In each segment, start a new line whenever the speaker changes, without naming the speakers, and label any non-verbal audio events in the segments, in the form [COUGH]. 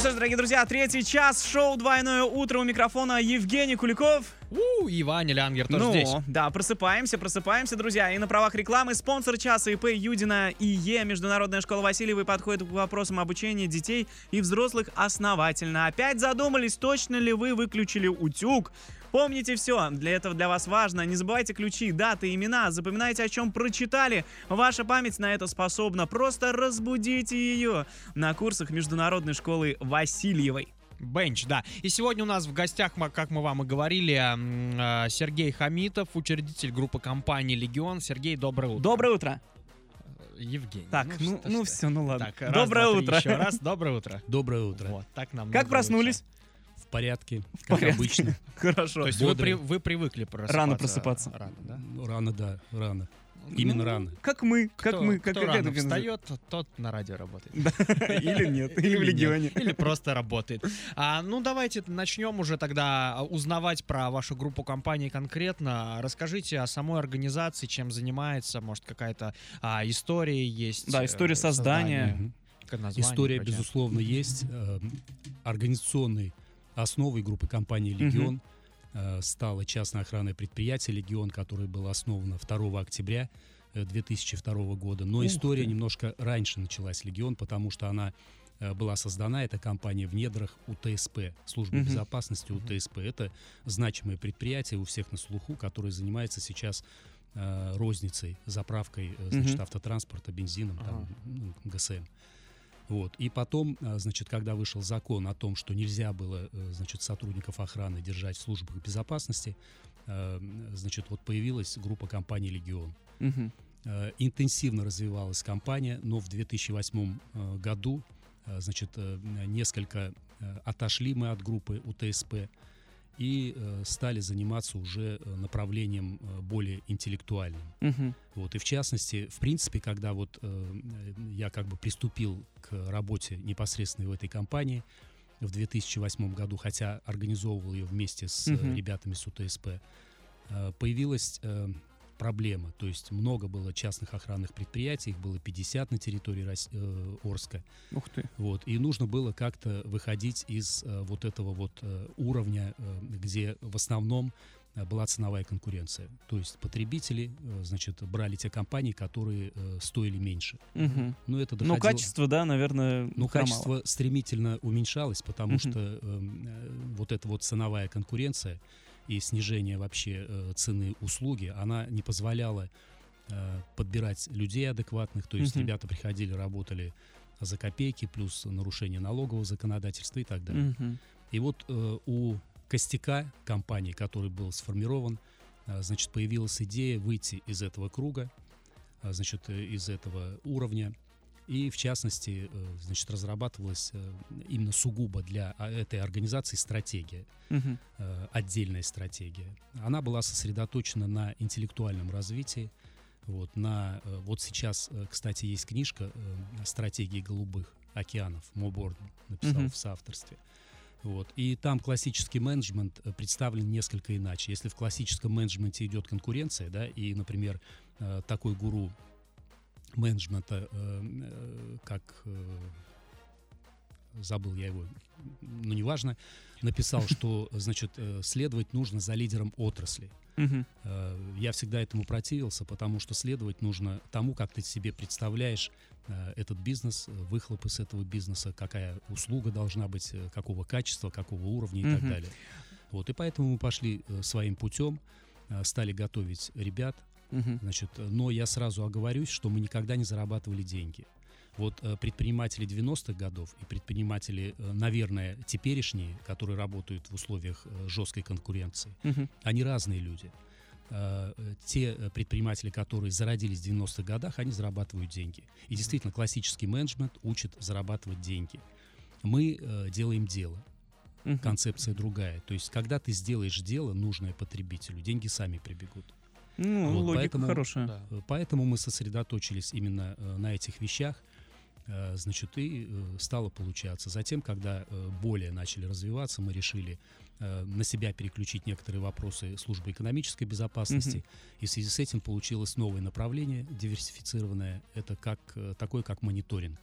что ж, дорогие друзья, третий час шоу «Двойное утро» у микрофона Евгений Куликов.
У, и Ваня Лянгер тоже
ну,
здесь.
да, просыпаемся, просыпаемся, друзья. И на правах рекламы спонсор часа ИП Юдина ИЕ Международная школа Васильевой подходит к вопросам обучения детей и взрослых основательно. Опять задумались, точно ли вы выключили утюг? Помните все, для этого для вас важно. Не забывайте ключи, даты, имена, запоминайте, о чем прочитали. Ваша память на это способна. Просто разбудите ее на курсах Международной школы Васильевой.
Бенч, да. И сегодня у нас в гостях, как мы вам и говорили, э, Сергей Хамитов, учредитель группы компании «Легион». Сергей, доброе утро.
Доброе утро.
Евгений.
Так, ну,
что
ну
ты.
все, ну ладно.
Так, раз,
Доброе
два, три,
утро.
Еще раз, доброе утро.
Доброе утро.
Вот, так нам
Как проснулись?
В порядке,
В
как
порядке.
обычно. [LAUGHS]
Хорошо.
То есть вы, при- вы привыкли просыпаться?
Рано просыпаться.
Рано, да?
Ну, Рано, да, рано. Именно
Ну,
рано.
Как мы, как
Кто-
мы, как
кто рано встает, тот на радио работает. [LAUGHS]
Или нет, или в
нет,
Легионе.
Или просто работает. А, ну, давайте начнем уже тогда узнавать про вашу группу компаний конкретно. Расскажите о самой организации, чем занимается, может, какая-то а, история есть.
Да,
э,
история создания.
Как название,
История, безусловно, есть. Э, Организационной основой группы компании «Легион» э, стало частное охранное предприятие «Легион», которое было основано 2 октября э, 2002 года. Но
Ух
история
ты.
немножко раньше началась «Легион», потому что она э, была создана, эта компания в недрах УТСП, службы
Мгм.
безопасности УТСП. Это значимое предприятие у всех на слуху, которое занимается сейчас э, розницей, заправкой э, значит,
Мгм.
автотранспорта, бензином, там, ну, ГСМ. Вот. И потом, а, значит, когда вышел закон о том, что нельзя было, э, значит, сотрудников охраны держать в службах безопасности, э, значит, вот появилась группа компаний «Легион». Э, Интенсивно развивалась компания, но в 2008 э, году, значит, несколько отошли мы от группы УТСП и э, стали заниматься уже э, направлением э, более интеллектуальным.
Мгм.
Вот, и в частности, в принципе, когда вот э, я как бы приступил к работе непосредственно в этой компании в 2008 году, хотя организовывал ее вместе с
Мгм.
ребятами с УТСП, э, появилась э, проблема. То есть много было частных охранных предприятий, их было 50 на территории Рос- э, Орска.
Ух ты.
Вот, и нужно было как-то выходить из э, вот этого вот э, уровня, э, где в основном э, была ценовая конкуренция. То есть потребители, э, значит, брали те компании, которые э, стоили меньше.
Мгм.
Но это
Ну,
доходило...
качество, да, наверное,
Ну, качество стремительно уменьшалось, потому
Мгм.
что эм, э, вот эта вот ценовая конкуренция и снижение вообще э, цены услуги, она не позволяла э, подбирать людей адекватных. То есть
Мгм.
ребята приходили, работали за копейки, плюс нарушение налогового законодательства и так далее.
Мгм.
И вот э, у костяка компании, который был сформирован, э, значит, появилась идея выйти из этого круга, э, значит, из этого уровня. И, в частности, э, значит, разрабатывалась э, именно сугубо для а, этой организации стратегия, э, отдельная стратегия. Она была сосредоточена на интеллектуальном развитии. Вот, на, вот сейчас, кстати, есть книжка «Стратегии голубых океанов». Моборд написал
Мгм.
в соавторстве. Вот. И там классический менеджмент представлен несколько иначе. Если в классическом менеджменте идет конкуренция, да, и, например, такой гуру менеджмента, э, э, как э, забыл я его, но неважно, написал, что, значит, следовать нужно за лидером отрасли. Э, Я всегда этому противился, потому что следовать нужно тому, как ты себе представляешь этот бизнес, выхлоп из этого бизнеса, какая услуга должна быть, какого качества, какого уровня и так
Мгм.
далее. Вот, и поэтому мы пошли своим путем, стали готовить ребят,
Мгм.
Значит, но я сразу оговорюсь, что мы никогда не зарабатывали деньги. Вот э, предприниматели 90-х годов и предприниматели, э, наверное, теперешние, которые работают в условиях э, жесткой конкуренции,
Мгм.
они разные люди. Те предприниматели, которые зародились в 90-х годах, они зарабатывают деньги. И действительно, классический менеджмент учит зарабатывать деньги. Мы э, делаем дело. Концепция другая. То есть, когда ты сделаешь дело, нужное потребителю, деньги сами прибегут.
Ну,
Вот,
логика
поэтому-
хорошая.
Да.
Поэтому мы сосредоточились именно э, на этих вещах. Э, Значит, и э, стало получаться. Затем, когда более начали развиваться, мы решили на себя переключить некоторые вопросы службы экономической безопасности.
Мгм.
И в связи с этим получилось новое направление, диверсифицированное. Это как, такое, как мониторинг.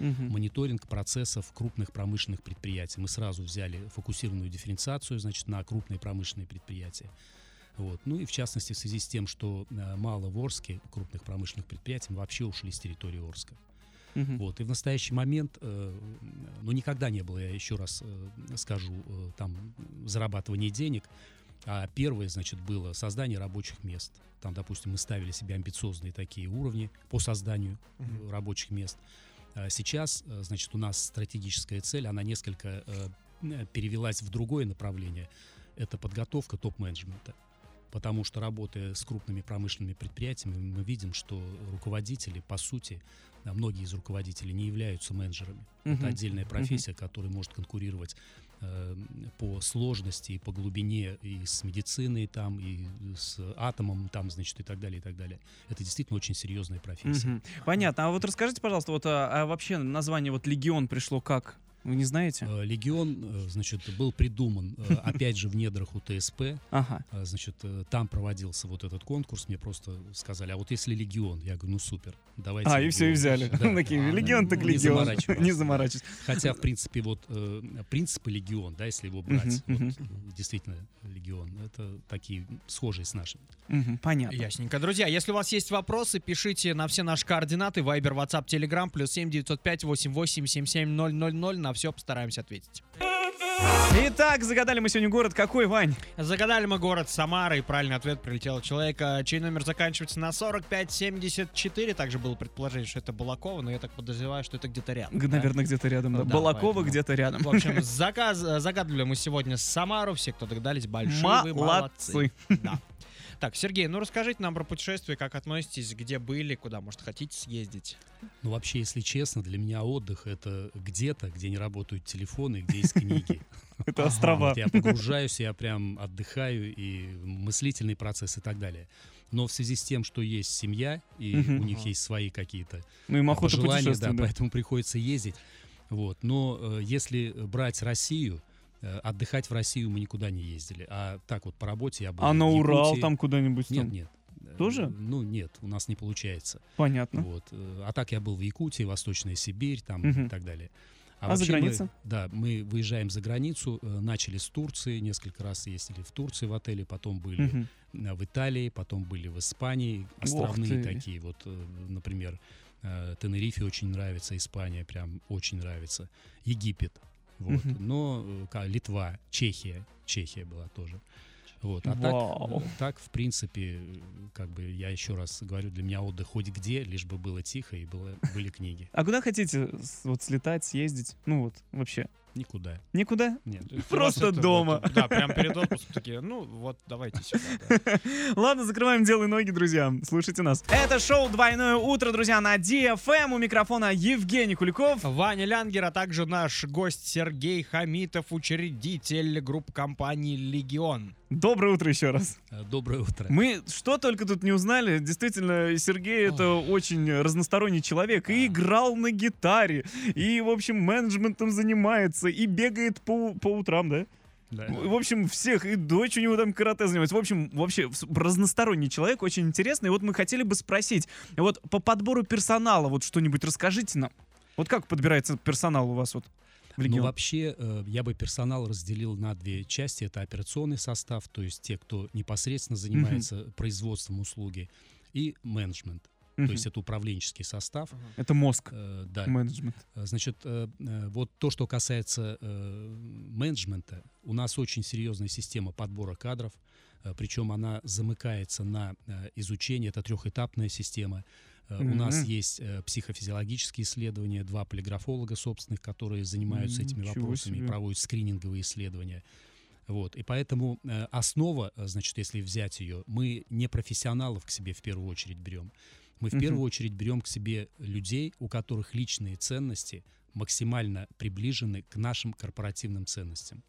Мгм.
мониторинг процессов крупных промышленных предприятий. Мы сразу взяли фокусированную дифференциацию, значит, на крупные промышленные предприятия. Вот. Ну и в частности в связи с тем, что э, мало в Орске крупных промышленных предприятий, мы вообще ушли с территории Орска.
Мгм.
Вот. И в настоящий момент, э, ну никогда не было, я еще раз э, скажу, э, там зарабатывание денег, а первое, значит, было создание рабочих мест. Там, допустим, мы ставили себе амбициозные такие уровни по созданию
Мгм.
рабочих мест. А Сейчас, э, значит, у нас стратегическая цель, она несколько э, перевелась в другое направление. Это подготовка топ-менеджмента. Потому что, работая с крупными промышленными предприятиями, мы видим, что руководители, по сути, а многие из руководителей не являются менеджерами.
Мгм.
Это отдельная профессия, которая может конкурировать э, по сложности и по глубине и с медициной там, и с атомом там, значит, и так далее, и так далее. Это действительно очень серьезная профессия.
Мгм. Понятно. А вот расскажите, пожалуйста, вот а, а вообще название вот Легион пришло как? Вы не знаете?
Э, Легион, э, значит, был придуман, э, [LAUGHS] опять же, в недрах УТСП.
Ага.
А, Значит, там проводился вот этот конкурс. Мне просто сказали, а вот если Легион? Я говорю, ну супер, давайте.
А, и все, и
Легион».
взяли. [LAUGHS]
Да.
Такие,
А,
легион так
не
легион. Не заморачивайся.
Хотя, в принципе, вот принципы Легион, да, если его брать, э, действительно Легион, это такие схожие с нашими.
Понятно.
Ясненько. Друзья, если у вас есть вопросы, пишите на все наши координаты. Вайбер, WhatsApp, Telegram, плюс 7 905 88 77 000. На все постараемся ответить.
Итак, загадали мы сегодня город какой, Вань?
Загадали мы город Самара, и правильный ответ прилетел от человека, чей номер заканчивается на 4574. Также было предположение, что это Балакова, но я так подозреваю, что это где-то рядом.
Г-
да?
Наверное, где-то рядом. да.
Да,
Балакова
поэтому-
где-то рядом. [LAUGHS]
В общем, [LAUGHS] заказ, загадывали мы сегодня Самару. Все, кто догадались, большие вы молодцы.
Молодцы.
Да. [LAUGHS] Так, Сергей, ну расскажите нам про путешествие, как относитесь, где были, куда, может, хотите съездить?
Ну, вообще, если честно, для меня отдых — это где-то, где не работают телефоны, где есть книги. [LAUGHS]
Это острова.
Я погружаюсь, я прям отдыхаю, и мыслительный процесс и так далее. Но в связи с тем, что есть семья, и у них есть свои какие-то
Ну
пожелания, да, поэтому приходится ездить. Вот. Но э, если брать Россию, отдыхать в Россию мы никуда не ездили. А так вот по работе я был
А на Урал
Якутии.
там куда-нибудь?
Нет,
там?
нет. Э,
Тоже?
Ну, нет, у нас не получается.
Понятно.
Вот. э, А так я был в Якутии, Восточная Сибирь там
Мгм.
и так далее.
А за
вообще мы-
границей?
да, мы выезжаем за границу, э, начали с Турции, несколько раз ездили в Турции в отеле, потом были э, в Италии, потом были в Испании, островные такие вот, э, например, э, Тенерифе очень нравится, Испания прям очень нравится, Египет, вот,
Мгм.
но э, ка- Литва, Чехия, Чехия была тоже. Вот. А так,
Вау.
э, так, в принципе, э, как бы я еще раз говорю, для меня отдых хоть где, лишь бы было тихо и было, были книги.
А куда хотите вот слетать, съездить? Ну вот, вообще.
Никуда.
Никуда?
Нет.
Просто дома.
вот, да, прям перед отпуском такие, ну вот, давайте сюда. да. [LAUGHS]
Ладно, закрываем дело и ноги, друзья. Слушайте нас. Это шоу «Двойное утро», друзья, на DFM. У микрофона Евгений Куликов.
Ваня Лянгер, а также наш гость Сергей Хамитов, учредитель группы компании «Легион».
Доброе утро еще раз.
Э, Доброе утро.
Мы что только тут не узнали. Действительно, Сергей это очень разносторонний человек. И играл на гитаре, и, в общем, менеджментом занимается, и бегает по, по утрам, да?
Да.
В общем, всех, и дочь у него там карате занимается. В общем, вообще разносторонний человек, очень интересный. И вот мы хотели бы спросить, вот по подбору персонала, вот что-нибудь расскажите нам. Вот как подбирается персонал у вас вот в
Ну,
Легион?
вообще, э, я бы персонал разделил на две части. Это операционный состав, то есть те, кто непосредственно занимается производством услуги, и менеджмент,
Мгм.
то есть это управленческий состав.
Это мозг,
Э, Да.
менеджмент.
Э, Значит, э, э, вот то, что касается э, менеджмента, у нас очень серьезная система подбора кадров, э, причем она замыкается на э, изучение, это трехэтапная система. Э, У нас есть э, психофизиологические исследования, два полиграфолога собственных, которые занимаются этими
Ничего
вопросами и
себе.
проводят скрининговые исследования. Вот. И поэтому э, основа, значит, если взять ее, мы не профессионалов к себе в первую очередь берем. Мы в первую очередь берем к себе людей, у которых личные ценности максимально приближены к нашим корпоративным ценностям.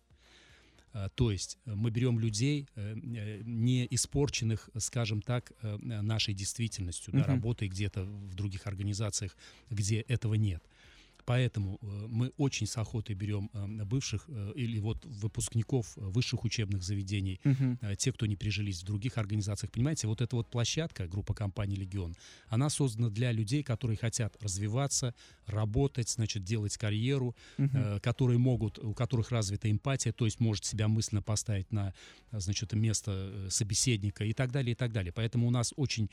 А, То есть э, мы берем людей, э, э, не испорченных, скажем так, э, нашей действительностью, да,
Мгм.
работой где-то в других организациях, где этого нет. Поэтому э, мы очень с охотой берем э, бывших э, или вот выпускников высших учебных заведений, э, те, кто не прижились в других организациях. Понимаете, вот эта вот площадка, группа компаний «Легион», она создана для людей, которые хотят развиваться, работать, значит, делать карьеру, э, которые могут, у которых развита эмпатия, то есть может себя мысленно поставить на, значит, место собеседника и так далее, и так далее. Поэтому у нас очень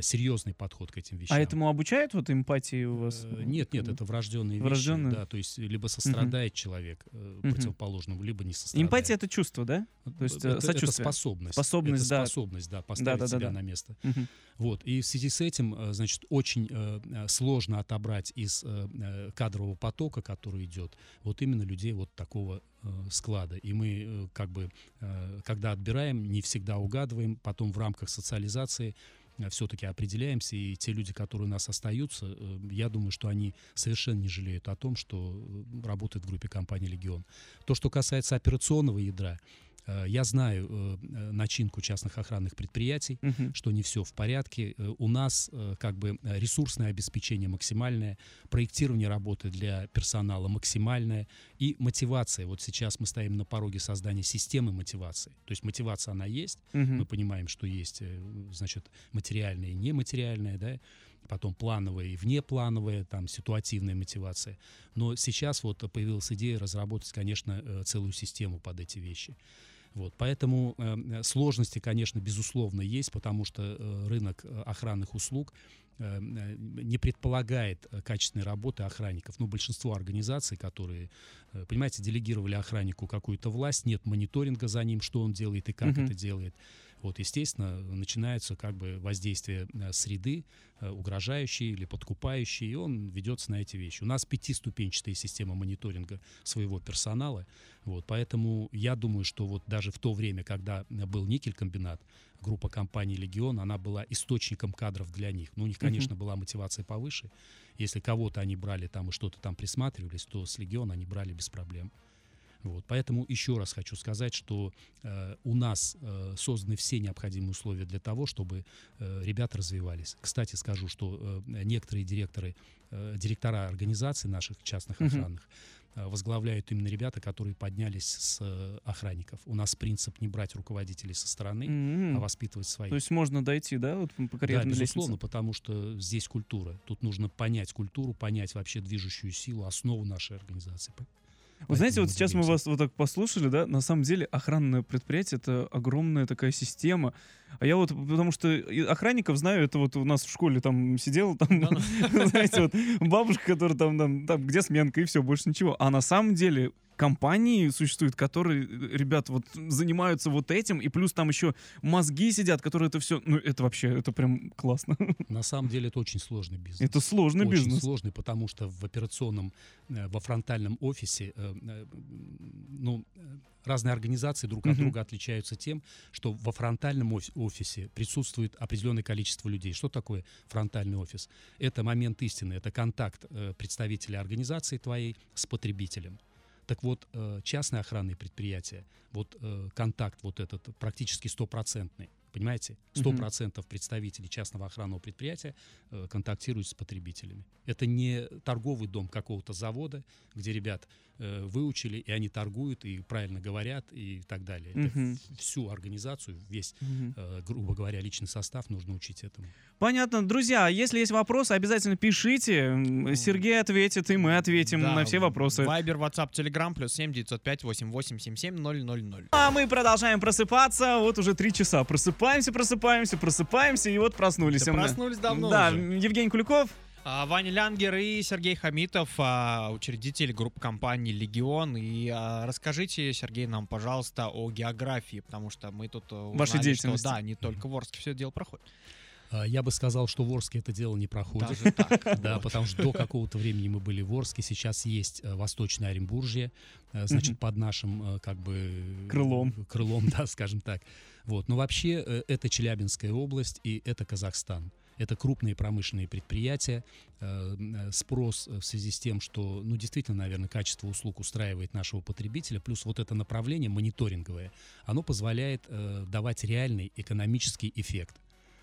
серьезный подход к этим вещам.
А этому обучают вот эмпатии у вас?
Нет, нет, это врожденные Вещи. Да, то есть либо сострадает человек э,
Мгм.
противоположному, либо не сострадает.
Эмпатия — это чувство, да? то есть, э,
это, это
сочувствие.
способность.
Способность,
это
да.
способность, да, поставить
Да-да-да-да.
себя на место.
Мгм.
Вот. И в связи с этим, э, значит, очень э, э, сложно отобрать из э, э, кадрового потока, который идет, вот именно людей вот такого э, склада. И мы э, как бы, э, когда отбираем, не всегда угадываем, потом в рамках социализации все-таки определяемся, и те люди, которые у нас остаются, э, я думаю, что они совершенно не жалеют о том, что э, работают в группе компании «Легион». То, что касается операционного ядра, э, я знаю э, э, начинку частных охранных предприятий,
Мгм.
что не все в порядке. Э, У нас э, как бы э, ресурсное обеспечение максимальное, проектирование работы для персонала максимальное и мотивация. Вот сейчас мы стоим на пороге создания системы мотивации. То есть мотивация она есть,
Мгм.
мы понимаем, что есть, э, значит, материальная и нематериальная, да, потом плановая и внеплановая, там, ситуативная мотивация. Но сейчас вот появилась идея разработать, конечно, э, целую систему под эти вещи. Вот, поэтому э, сложности, конечно, безусловно есть, потому что э, рынок э, охранных услуг э, не предполагает качественной работы охранников. Ну, большинство организаций, которые, э, понимаете, делегировали охраннику какую-то власть, нет мониторинга за ним, что он делает и как
Мгм.
это делает. Вот, естественно, начинается как бы воздействие э, среды, э, угрожающей или подкупающей, и он ведется на эти вещи. У нас пятиступенчатая система мониторинга своего персонала, вот, поэтому я думаю, что вот даже в то время, когда был никель-комбинат, группа компаний «Легион», она была источником кадров для них. Ну, у них, конечно, была мотивация повыше. Если кого-то они брали там и что-то там присматривались, то с «Легион» они брали без проблем. Вот, поэтому еще раз хочу сказать, что э, у нас э, созданы все необходимые условия для того, чтобы э, ребята развивались. Кстати, скажу, что э, некоторые директоры, э, директора организаций наших частных охранных э, возглавляют именно ребята, которые поднялись с э, охранников. У нас принцип не брать руководителей со стороны,
М.
а воспитывать своих.
То есть можно дойти, да, вот по
Да,
карьерной
безусловно,
лестнице?
потому что здесь культура. Тут нужно понять культуру, понять вообще движущую силу, основу нашей организации.
Вы знаете, вот сейчас мы вас вот так послушали, да, на самом деле охранное предприятие — это огромная такая система. А я вот, потому что охранников знаю, это вот у нас в школе там сидел, там, [LAUGHS] знаете, вот бабушка, которая там, там, там, где сменка, и все, больше ничего. А на самом деле компании существуют, которые, э, ребят, вот занимаются вот этим, и плюс там еще мозги сидят, которые это все, ну, это вообще, это прям классно. [LAUGHS]
На самом деле это очень сложный бизнес.
Это сложный
очень
бизнес.
сложный, потому что в операционном, э, во фронтальном офисе, э, ну, разные организации друг от друга отличаются тем, что во фронтальном оф- офисе присутствует определенное количество людей. Что такое фронтальный офис? Это момент истины, это контакт э, представителя организации твоей с потребителем. Так вот, э, частные охранные предприятия, вот э, контакт вот этот практически стопроцентный. Понимаете? Сто процентов представителей частного охранного предприятия э, контактируют с потребителями. Это не торговый дом какого-то завода, где ребят э, выучили, и они торгуют, и правильно говорят, и так далее. Это
Мгм.
в- всю организацию, весь, э, грубо говоря, личный состав нужно учить этому.
Понятно. Друзья, если есть вопросы, обязательно пишите. Сергей ответит, и мы ответим
Да,
на все вопросы.
Вайбер, WhatsApp, Telegram, плюс 7 905 88 77 000.
А мы продолжаем просыпаться. Вот уже три часа. Просыпаемся, просыпаемся, просыпаемся, и вот проснулись.
Да проснулись давно
Да,
уже.
Евгений Куликов.
А, Ваня Лянгер и Сергей Хамитов, а, учредитель группы компании «Легион». И а, расскажите, Сергей, нам, пожалуйста, о географии, потому что мы тут э,
Вашей
узнали,
деятельности.
что, да, не только в Орске все дело проходит.
А, Я бы сказал, что в Орске это дело не проходит.
Даже так. [LAUGHS]
Да,
Вот.
потому что до какого-то времени мы были в Орске, сейчас есть э, Восточное Оренбуржье, э, значит, под нашим э, как бы...
Крылом.
Крылом, да, скажем так. Вот. Но вообще это Челябинская область и это Казахстан. Это крупные промышленные предприятия. Спрос в связи с тем, что, ну, действительно, наверное, качество услуг устраивает нашего потребителя, плюс вот это направление мониторинговое, оно позволяет давать реальный экономический эффект.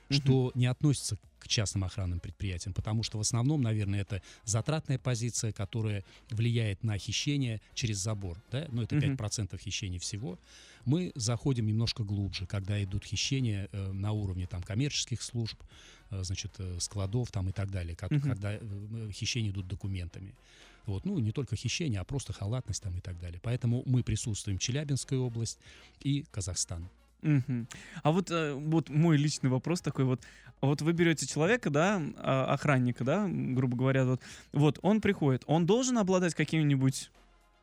Что не относится к частным охранным предприятиям, потому что в основном, наверное, это затратная позиция, которая влияет на хищение через забор, да, ну это
Мгм.
5% хищений всего. Мы заходим немножко глубже, когда идут хищения э, на уровне там коммерческих служб, э, значит, э, складов там и так далее,
Мгм.
когда э, э, хищения идут документами. Вот, ну, не только хищение, а просто халатность там и так далее. Поэтому мы присутствуем Челябинская область и Казахстан.
Мгм. А вот, э, вот мой личный вопрос такой вот. Вот вы берете человека, да, а, охранника, да, грубо говоря, вот, вот он приходит, он должен обладать какими-нибудь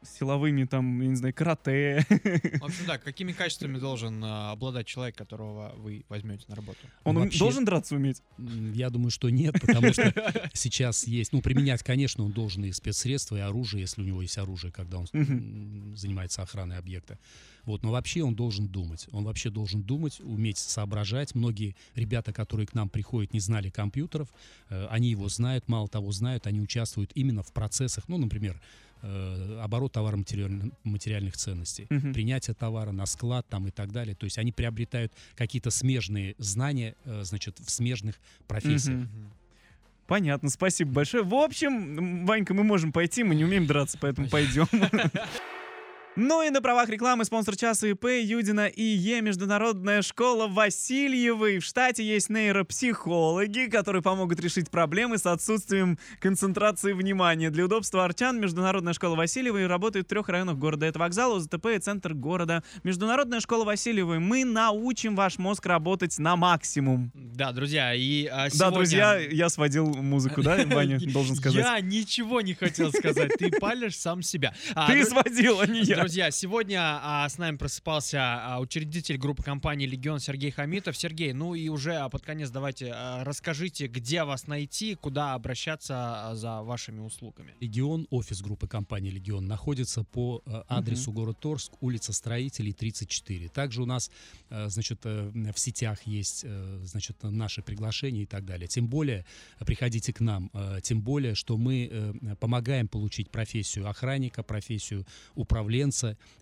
силовыми, там, я не знаю, карате.
В общем, да, какими качествами должен а, обладать человек, которого вы возьмете на работу?
Он ум-
Вообще-
должен драться уметь?
Я думаю, что нет, потому что сейчас есть, ну, применять, конечно, он должен и спецсредства, и оружие, если у него есть оружие, когда он занимается охраной объекта. Вот, но вообще он должен думать. Он вообще должен думать, уметь соображать. Многие ребята, которые к нам приходят, не знали компьютеров, э, они его знают, мало того знают, они участвуют именно в процессах, ну, например, э, оборот товаро-материальных материальных ценностей,
Мгм.
принятие товара на склад там и так далее. То есть они приобретают какие-то смежные знания, э, значит, в смежных профессиях.
Мгм. Понятно, спасибо большое. В общем, Ванька, мы можем пойти, мы не умеем драться, поэтому пойдем. [LAUGHS] Ну и на правах рекламы спонсор часа ИП Юдина и Е Международная школа Васильевой. В штате есть нейропсихологи, которые помогут решить проблемы с отсутствием концентрации внимания. Для удобства арчан Международная школа Васильевой работает в трех районах города. Это вокзал, ОЗТП и центр города. Международная школа Васильевой. Мы научим ваш мозг работать на максимум.
Да, друзья, и а,
Да,
сегодня-
друзья, я сводил музыку, да, [LAUGHS] Ваня, должен сказать.
Я ничего не хотел сказать, ты палишь сам себя. А,
Ты сводил, а не я.
Друзья, сегодня а, с нами просыпался а, учредитель группы компании «Легион» Сергей Хамитов. Сергей, ну и уже а, под конец давайте а, расскажите, где вас найти, куда обращаться а, за вашими услугами.
Легион, офис группы компании Легион, находится по э, адресу город Торск, улица Строителей, 34. Также у нас, э, значит, э, в сетях есть, значит, наши приглашения и так далее. Тем более, приходите к нам, тем более, что мы помогаем получить профессию охранника, профессию управленца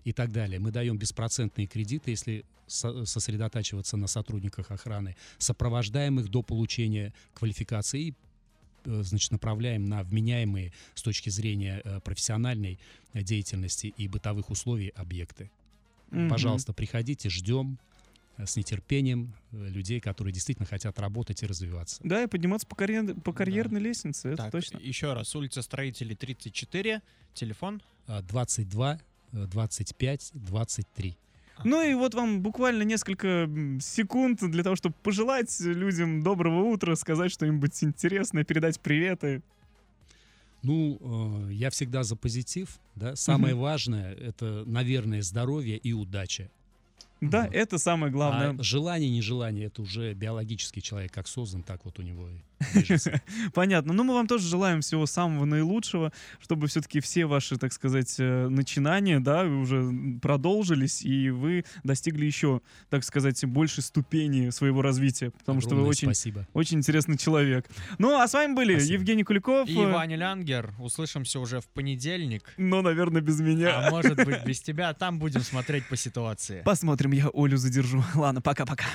и так далее. Мы даем беспроцентные кредиты, если со- сосредотачиваться на сотрудниках охраны, сопровождаем их до получения квалификации и э, значит, направляем на вменяемые с точки зрения э, профессиональной э, деятельности и бытовых условий объекты.
Мгм.
Пожалуйста, приходите, ждем с нетерпением людей, которые действительно хотят работать и развиваться.
Да, и подниматься по, карьер- по карьерной лестнице, это
Так,
точно.
еще раз, улица Строителей, 34, телефон.
А, 22, э, 25, 23.
Ну и вот вам буквально несколько секунд для того, чтобы пожелать людям доброго утра, сказать что-нибудь интересное, передать приветы.
Ну, э, я всегда за позитив, да. Самое важное это, наверное, здоровье и удача.
Да,
Мгм.
это самое главное.
А желание, нежелание это уже биологический человек как создан, так вот у него и. [LAUGHS]
Понятно. Ну, мы вам тоже желаем всего самого наилучшего, чтобы все-таки все ваши, так сказать, э, начинания, да, уже продолжились, и вы достигли еще, так сказать, большей ступени своего развития, потому что вы
Огромное
очень,
спасибо.
очень интересный человек. Ну, а с вами были
Спасибо.
Евгений Куликов.
И
э,
Ваня Лянгер. Услышимся уже в понедельник.
Но, наверное, без меня.
А может быть [LAUGHS] без тебя. Там будем смотреть по ситуации.
Посмотрим, я Олю задержу. [LAUGHS] Ладно, пока-пока.